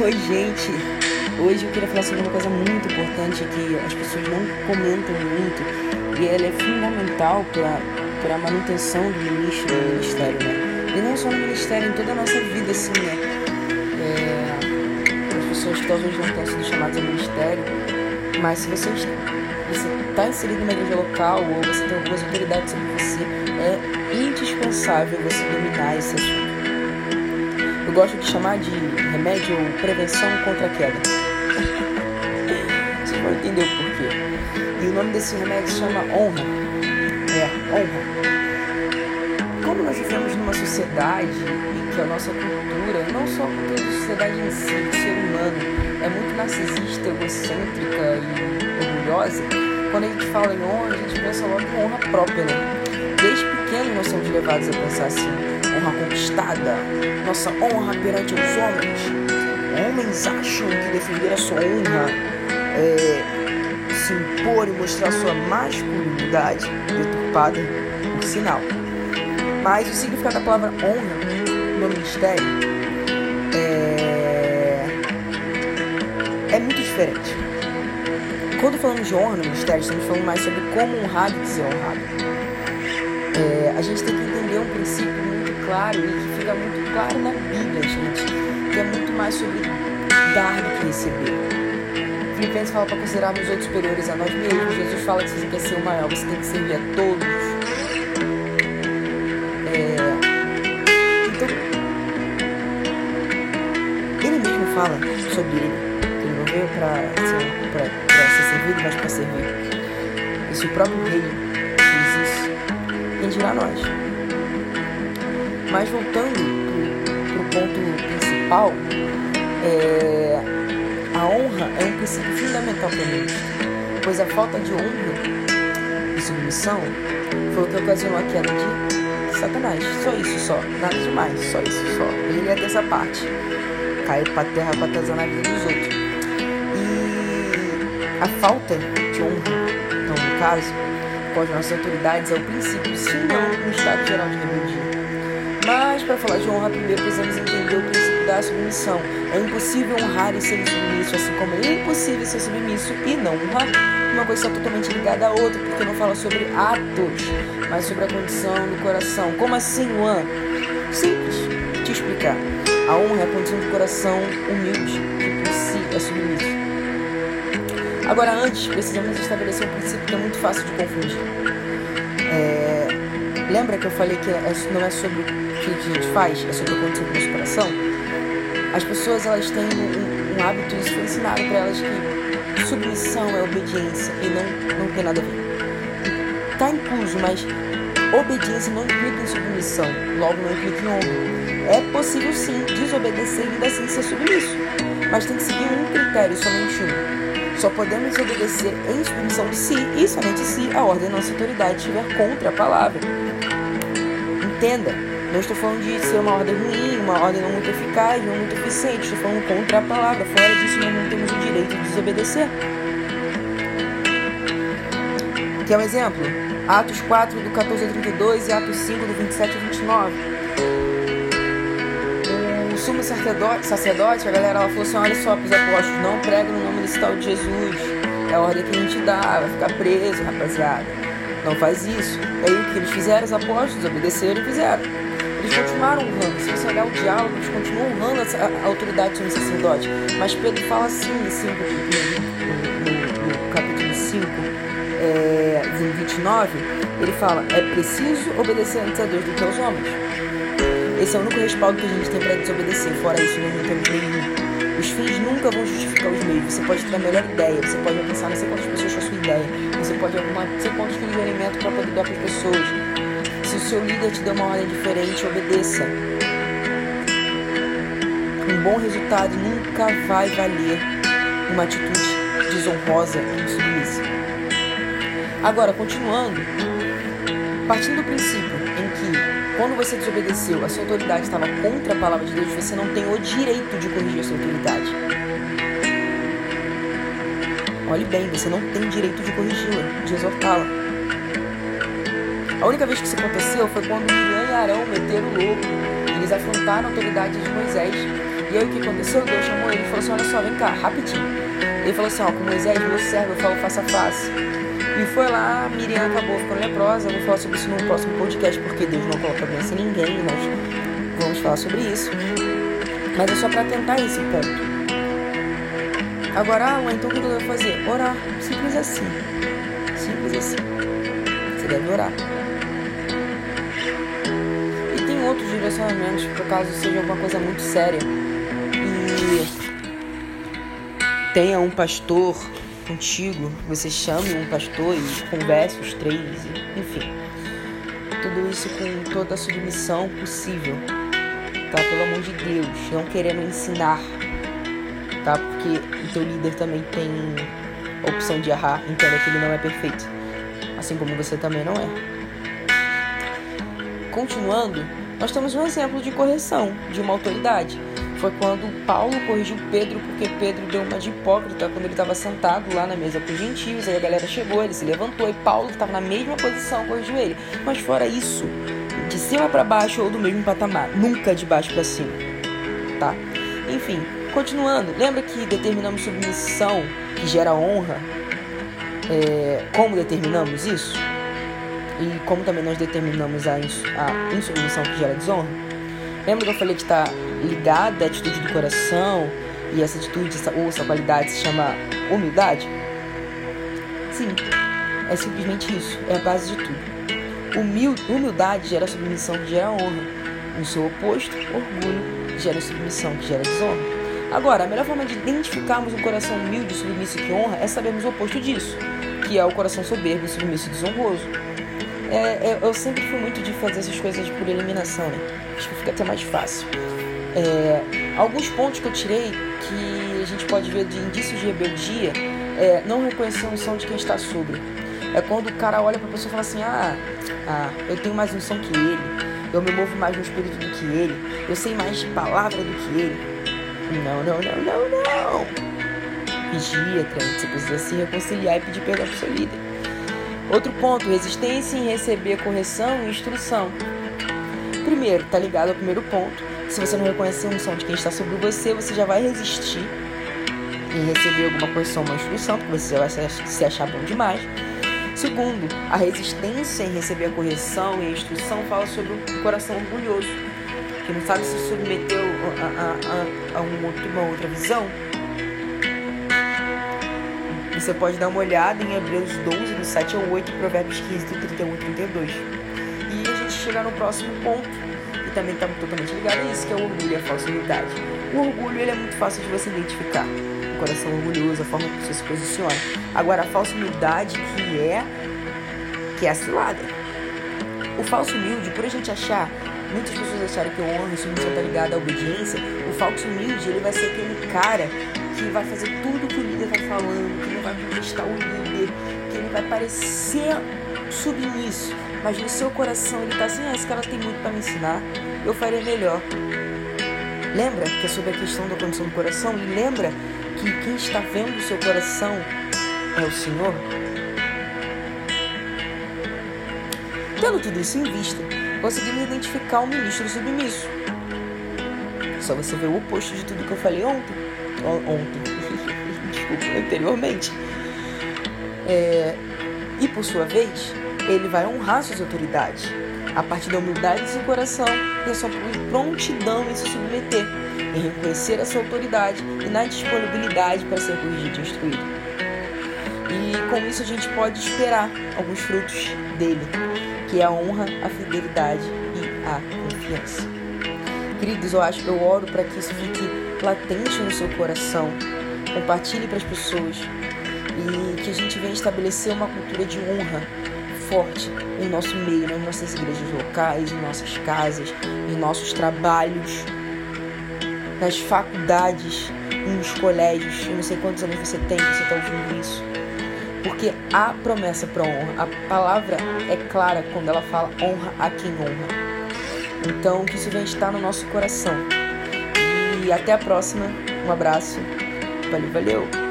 Oi, gente! Hoje eu queria falar sobre uma coisa muito importante que as pessoas não comentam muito e ela é fundamental para a manutenção do ministro do ministério, né? E não só no ministério, em toda a nossa vida, assim, né? É, as pessoas talvez não tenham sido chamadas ao ministério, mas se você está inserido numa igreja local ou você tem algumas autoridades sobre você, é indispensável você dominar eu gosto de chamar de remédio prevenção contra a queda. Vocês vão entender o porquê. E o nome desse remédio se chama honra. É, honra. Como nós vivemos numa sociedade em que a nossa cultura, não só a sociedade em si, do ser humano, é muito narcisista, egocêntrica e orgulhosa, quando a gente fala em honra, a gente pensa logo em honra própria, né? Desde pequeno nós somos levados a pensar assim honra conquistada, nossa honra perante os homens. Homens acham que defender a sua honra é se impor e mostrar sua masculinidade deturpada por sinal. Mas o significado da palavra honra no ministério é, é muito diferente. Quando falamos de honra no ministério, estamos falando mais sobre como honrar que ser honrado. É, a gente tem que entender um princípio claro e que fica muito claro na Bíblia, gente, que é muito mais sobre dar do que receber. Filipenses fala para considerarmos os outros superiores a nós mesmos. Jesus fala que se você quer ser o maior, você tem que servir a todos. É... Então, ele mesmo fala sobre ele, ele não veio para ser, ser servido, mas para servir. E se o próprio rei fez isso, quem dirá nós? Mas voltando para o ponto principal, é, a honra é um princípio fundamental para mim, pois a falta de honra e submissão foi o que ocasionou a queda de Satanás. Só isso, só. Nada demais, só isso, só. Ele é dessa parte. Caiu para terra para trazer na vida dos outros. E a falta de honra, então, no caso, com as nossas autoridades, é o princípio, se não, um estado geral de rebeldia. Para falar de honra, primeiro precisamos entender o princípio da submissão. É impossível honrar e ser submisso, assim como é impossível ser submisso e não honrar. Uma coisa está totalmente ligada à outra, porque não fala sobre atos, mas sobre a condição do coração. Como assim, Luan? Simples, te explicar. A honra é a condição do coração humilde, que por si é submisso. Agora, antes, precisamos estabelecer um princípio que é muito fácil de confundir. É... Lembra que eu falei que é, não é sobre que, que a gente faz é sobre o conteúdo do coração, as pessoas elas têm um, um hábito, isso foi ensinado para elas que submissão é obediência e não, não tem nada a ver. Está incluso, mas obediência não implica em submissão, logo não implica em honra. É possível sim desobedecer e ainda assim ser submisso, mas tem que seguir um critério, somente um. Só podemos obedecer em submissão se e somente se a ordem da nossa autoridade estiver contra a palavra. Entenda, não estou falando de ser uma ordem ruim, uma ordem não muito eficaz, não muito eficiente. Estou falando contra a palavra. Fora disso, nós não temos o direito de desobedecer. Quer um exemplo? Atos 4, do 14 ao 32 e Atos 5, do 27 ao 29. O sumo sacerdote, sacerdote a galera ela falou assim: olha só para os apóstolos, não prega no nome desse tal de Jesus. É a ordem que a gente dá, vai ficar preso, rapaziada. Não faz isso. Aí o que eles fizeram? Os apóstolos obedeceram e fizeram. Eles continuaram honrando. Se você olhar o diálogo, eles continuam honrando a, autoridade sobre o sacerdote. Mas Pedro fala assim no, 5, no, no, capítulo 5, é, 29, ele fala, é preciso obedecer antes a Deus do que aos homens. Esse é o único respaldo que a gente tem para desobedecer. Fora isso, não temos nenhum. Os fins nunca vão justificar os meios. Você pode ter a melhor ideia, você pode alcançar não sei quantas pessoas com a sua ideia, você pode arrumar não sei quantos quilos de alimento para poder dar para as pessoas seu líder te deu uma ordem diferente, obedeça. Um bom resultado nunca vai valer uma atitude desonrosa e insubmissa. Agora, continuando, partindo do princípio em que quando você desobedeceu, a sua autoridade estava contra a palavra de Deus, você não tem o direito de corrigir a sua autoridade. Olhe bem, você não tem direito de corrigi-la, de exortá-la. A única vez que isso aconteceu foi quando Miriam e Arão meteram o louco. Eles afrontaram a autoridade de Moisés. E aí o que aconteceu? Deus chamou ele e falou assim: Olha só, vem cá, rapidinho. Ele falou assim: Ó, com Moisés, meu servo, eu falo face a face. E foi lá, Miriam acabou ficando leprosa. Eu vou falar sobre isso no próximo podcast, porque Deus não coloca doença em ninguém. Nós vamos falar sobre isso. Mas é só para tentar esse ponto. Agora, ah, então o que eu devo fazer? Orar. Simples assim. Simples assim. Você deve orar. Outros direcionamentos, por caso seja alguma coisa muito séria. E tenha um pastor contigo, você chame um pastor e converse os três, enfim. Tudo isso com toda a submissão possível, tá? Pelo amor de Deus, não querendo ensinar, tá? Porque o teu líder também tem a opção de errar, entenda que ele não é perfeito, assim como você também não é. Continuando, nós temos um exemplo de correção de uma autoridade foi quando Paulo corrigiu Pedro, porque Pedro deu uma de hipócrita quando ele estava sentado lá na mesa com os gentios. Aí a galera chegou, ele se levantou e Paulo, que estava na mesma posição, corrigiu ele. Mas fora isso, de cima para baixo ou do mesmo patamar, nunca de baixo para cima, tá? Enfim, continuando, lembra que determinamos submissão que gera honra? É, como determinamos isso? E como também nós determinamos a, ins a insubmissão que gera desonra? Lembra que eu falei que está ligada à atitude do coração e essa atitude ou essa qualidade se chama humildade? Sim, é simplesmente isso, é a base de tudo. humildade gera submissão que gera honra. No seu oposto, orgulho gera submissão que gera desonra. Agora, a melhor forma de identificarmos um coração humilde, submisso e que honra é sabermos o oposto disso, que é o coração soberbo, submisso e desonroso. É, é, eu sempre fui muito de fazer essas coisas por eliminação, né? Acho que fica até mais fácil. É, alguns pontos que eu tirei que a gente pode ver de indícios de rebeldia é não reconhecer a unção de quem está sobre. É quando o cara olha para a pessoa e fala assim: ah, ah, eu tenho mais unção que ele, eu me movo mais no espírito do que ele, eu sei mais de palavra do que ele. Não, não, não, não, não. Vigia, crente, você precisa se reconciliar e pedir perdão para o seu líder. Outro ponto, resistência em receber correção e instrução. Primeiro, tá ligado ao primeiro ponto. Se você não reconhecer a unção de quem está sobre você, você já vai resistir em receber alguma correção, uma instrução, porque você já vai se achar bom demais. Segundo, a resistência em receber a correção e a instrução fala sobre o coração orgulhoso, que não sabe se submeteu a, a, a, a uma outra visão. Você pode dar uma olhada em Hebreus 12, do 7 ao 8, Provérbios 15, do 31 e 32. E a gente chega no próximo ponto, que também está totalmente ligado a isso, que é o orgulho e a falsa humildade. O orgulho ele é muito fácil de você identificar. O coração orgulhoso, a forma que você se posiciona. Agora, a falsa humildade, que é, que é a cilada. O falso humilde, por a gente achar, muitas pessoas acharem que o e submissão está ligada à obediência, o falso humilde, ele vai ser aquele cara que vai fazer tudo que o líder está falando, contestar o líder, que ele vai parecer submisso, mas no seu coração ele está assim: ah, esse cara tem muito para me ensinar, eu farei melhor. Lembra que é sobre a questão da condição do coração e lembra que quem está vendo o seu coração é o Senhor? Tendo tudo isso em vista, conseguimos identificar um ministro submisso. Só você ver o oposto de tudo que eu falei ontem. Ontem. Desculpa, anteriormente. É, e por sua vez, ele vai honrar suas autoridades. A partir da humildade de seu coração e a sua prontidão em se submeter, em reconhecer a sua autoridade e na disponibilidade para ser corrigido e instruído. E com isso a gente pode esperar alguns frutos dele, que é a honra, a fidelidade e a confiança. Queridos, eu acho, eu oro para que isso fique latente no seu coração. Compartilhe para as pessoas e que a gente venha estabelecer uma cultura de honra forte em nosso meio, nas nossas igrejas locais, em nossas casas, em nossos trabalhos, nas faculdades, nos colégios. Eu não sei quantos anos você tem, você está ouvindo isso. Porque há promessa para honra. A palavra é clara quando ela fala honra a quem honra. Então, que isso venha estar no nosso coração. E até a próxima. Um abraço. Valeu, valeu.